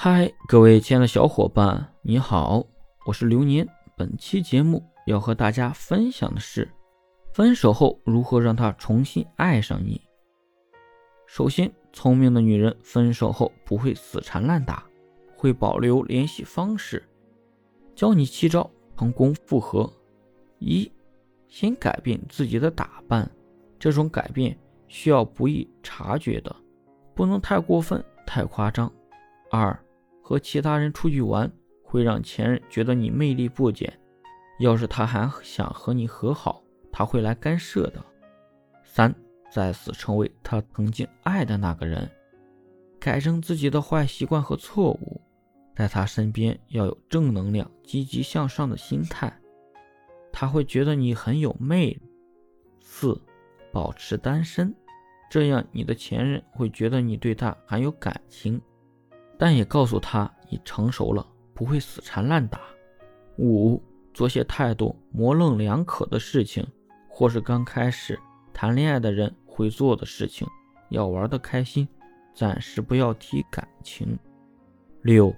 嗨，各位亲爱的小伙伴，你好，我是流年。本期节目要和大家分享的是，分手后如何让他重新爱上你。首先，聪明的女人分手后不会死缠烂打，会保留联系方式。教你七招成功复合：一，先改变自己的打扮，这种改变需要不易察觉的，不能太过分、太夸张。二。和其他人出去玩，会让前任觉得你魅力不减。要是他还想和你和好，他会来干涉的。三，再次成为他曾经爱的那个人，改正自己的坏习惯和错误，在他身边要有正能量、积极向上的心态，他会觉得你很有魅力。四，保持单身，这样你的前任会觉得你对他还有感情。但也告诉他你成熟了，不会死缠烂打。五，做些态度模棱两可的事情，或是刚开始谈恋爱的人会做的事情，要玩的开心，暂时不要提感情。六，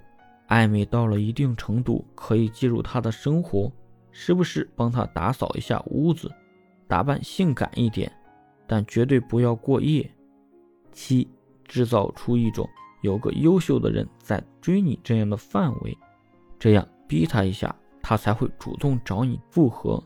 暧昧到了一定程度，可以进入他的生活，时不时帮他打扫一下屋子，打扮性感一点，但绝对不要过夜。七，制造出一种。有个优秀的人在追你这样的范围，这样逼他一下，他才会主动找你复合。